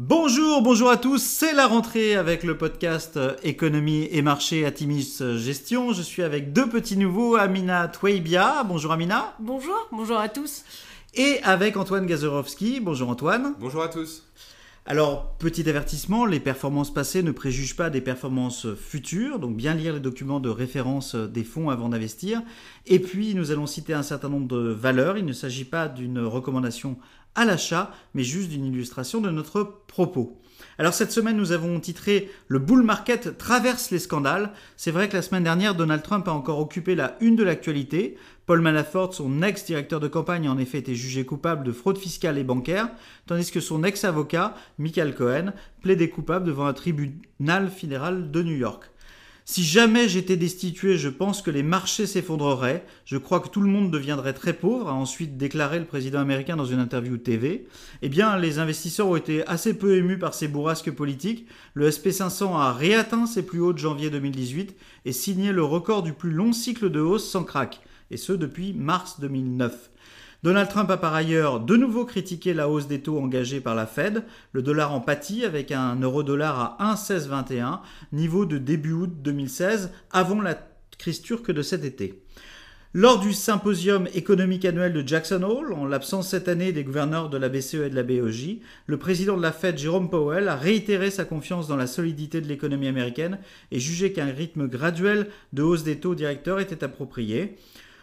Bonjour, bonjour à tous, c'est la rentrée avec le podcast euh, Économie et marché à Timis Gestion. Je suis avec deux petits nouveaux, Amina Twaibia. Bonjour Amina. Bonjour, bonjour à tous. Et avec Antoine Gazorowski. Bonjour Antoine. Bonjour à tous. Alors, petit avertissement, les performances passées ne préjugent pas des performances futures, donc bien lire les documents de référence des fonds avant d'investir. Et puis, nous allons citer un certain nombre de valeurs. Il ne s'agit pas d'une recommandation à l'achat, mais juste d'une illustration de notre propos. Alors cette semaine, nous avons titré Le bull market traverse les scandales. C'est vrai que la semaine dernière, Donald Trump a encore occupé la une de l'actualité. Paul Manafort, son ex-directeur de campagne, en effet été jugé coupable de fraude fiscale et bancaire, tandis que son ex-avocat, Michael Cohen, plaidait coupable devant un tribunal fédéral de New York. Si jamais j'étais destitué, je pense que les marchés s'effondreraient. Je crois que tout le monde deviendrait très pauvre, a ensuite déclaré le président américain dans une interview TV. Eh bien, les investisseurs ont été assez peu émus par ces bourrasques politiques. Le SP500 a réatteint ses plus hauts de janvier 2018 et signé le record du plus long cycle de hausse sans crack, et ce depuis mars 2009. Donald Trump a par ailleurs de nouveau critiqué la hausse des taux engagés par la Fed. Le dollar en pâtit avec un euro-dollar à 1,1621, niveau de début août 2016, avant la crise turque de cet été. Lors du symposium économique annuel de Jackson Hole, en l'absence cette année des gouverneurs de la BCE et de la BOJ, le président de la Fed, Jerome Powell, a réitéré sa confiance dans la solidité de l'économie américaine et jugé qu'un rythme graduel de hausse des taux directeurs était approprié.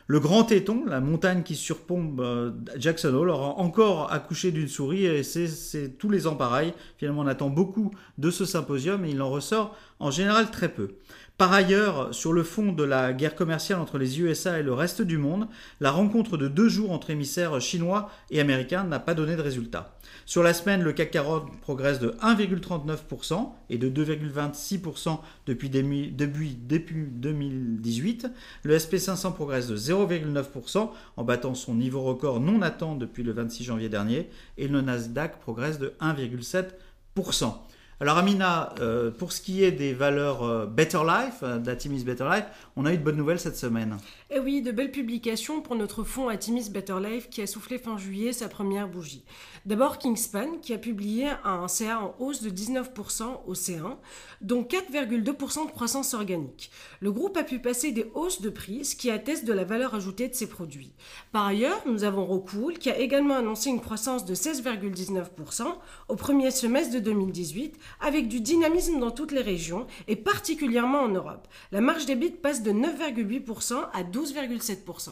Le grand téton, la montagne qui surplombe euh, Jackson Hole, aura encore accouché d'une souris et c'est tous les ans pareil. Finalement, on attend beaucoup de ce symposium et il en ressort en général très peu. Par ailleurs, sur le fond de la guerre commerciale entre les USA et le reste du monde, la rencontre de deux jours entre émissaires chinois et américains n'a pas donné de résultat. Sur la semaine, le CAC 40 progresse de 1,39% et de 2,26% depuis début, début 2018. Le SP500 progresse de 0,9% en battant son niveau record non atteint depuis le 26 janvier dernier et le Nasdaq progresse de 1,7%. Alors Amina, euh, pour ce qui est des valeurs euh, Better Life, euh, d'Atimis Better Life, on a eu de bonnes nouvelles cette semaine. Eh oui, de belles publications pour notre fonds Atimis Better Life qui a soufflé fin juillet sa première bougie. D'abord Kingspan qui a publié un CA en hausse de 19% au C1, dont 4,2% de croissance organique. Le groupe a pu passer des hausses de prix, ce qui atteste de la valeur ajoutée de ses produits. Par ailleurs, nous avons Rockwool qui a également annoncé une croissance de 16,19% au premier semestre de 2018 avec du dynamisme dans toutes les régions et particulièrement en Europe. La marge des bits passe de 9,8% à 12,7%.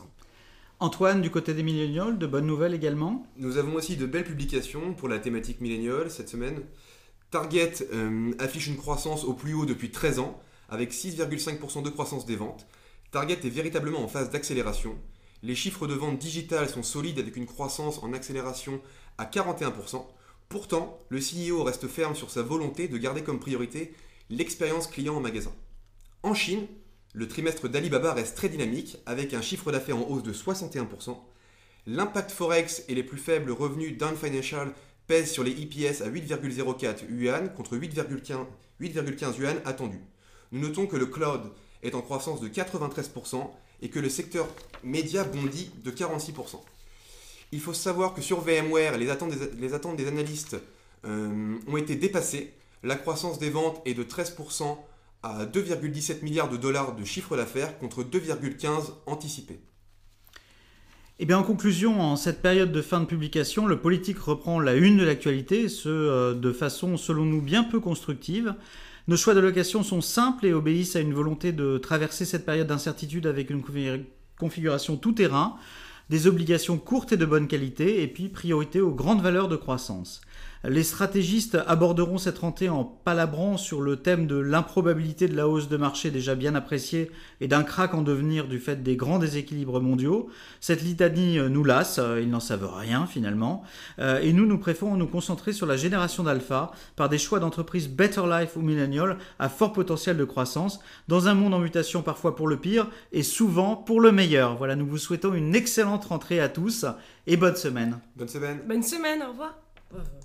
Antoine, du côté des millénials, de bonnes nouvelles également? Nous avons aussi de belles publications pour la thématique millénial cette semaine. Target euh, affiche une croissance au plus haut depuis 13 ans, avec 6,5% de croissance des ventes. Target est véritablement en phase d'accélération. Les chiffres de vente digitales sont solides avec une croissance en accélération à 41%. Pourtant, le CEO reste ferme sur sa volonté de garder comme priorité l'expérience client en magasin. En Chine, le trimestre d'Alibaba reste très dynamique avec un chiffre d'affaires en hausse de 61%. L'impact Forex et les plus faibles revenus d'un Financial pèsent sur les EPS à 8,04 yuan contre 8,15 yuan attendus. Nous notons que le cloud est en croissance de 93% et que le secteur média bondit de 46% il faut savoir que sur VMware, les attentes des, analystes euh, ont été dépassées. La croissance des ventes est de 13% à 2,17 milliards de dollars de chiffre d'affaires contre 2,15 anticipés. Eh bien en conclusion, en cette période de fin de publication, le politique reprend la une de l'actualité, ce euh, de façon selon nous bien peu constructive. Nos choix de location sont simples et obéissent à une volonté de traverser cette période d'incertitude avec une configuration tout terrain des obligations courtes et de bonne qualité, et puis priorité aux grandes valeurs de croissance. Les stratégistes aborderont cette rentrée en palabrant sur le thème de l'improbabilité de la hausse de marché déjà bien appréciée et d'un crack en devenir du fait des grands déséquilibres mondiaux. Cette litanie nous lasse, ils n'en savent rien finalement, euh, et nous nous préférons nous concentrer sur la génération d'alpha par des choix d'entreprises Better Life ou Millennial à fort potentiel de croissance dans un monde en mutation parfois pour le pire et souvent pour le meilleur. Voilà, nous vous souhaitons une excellente rentrée à tous et bonne semaine. Bonne semaine. Bonne semaine, au revoir.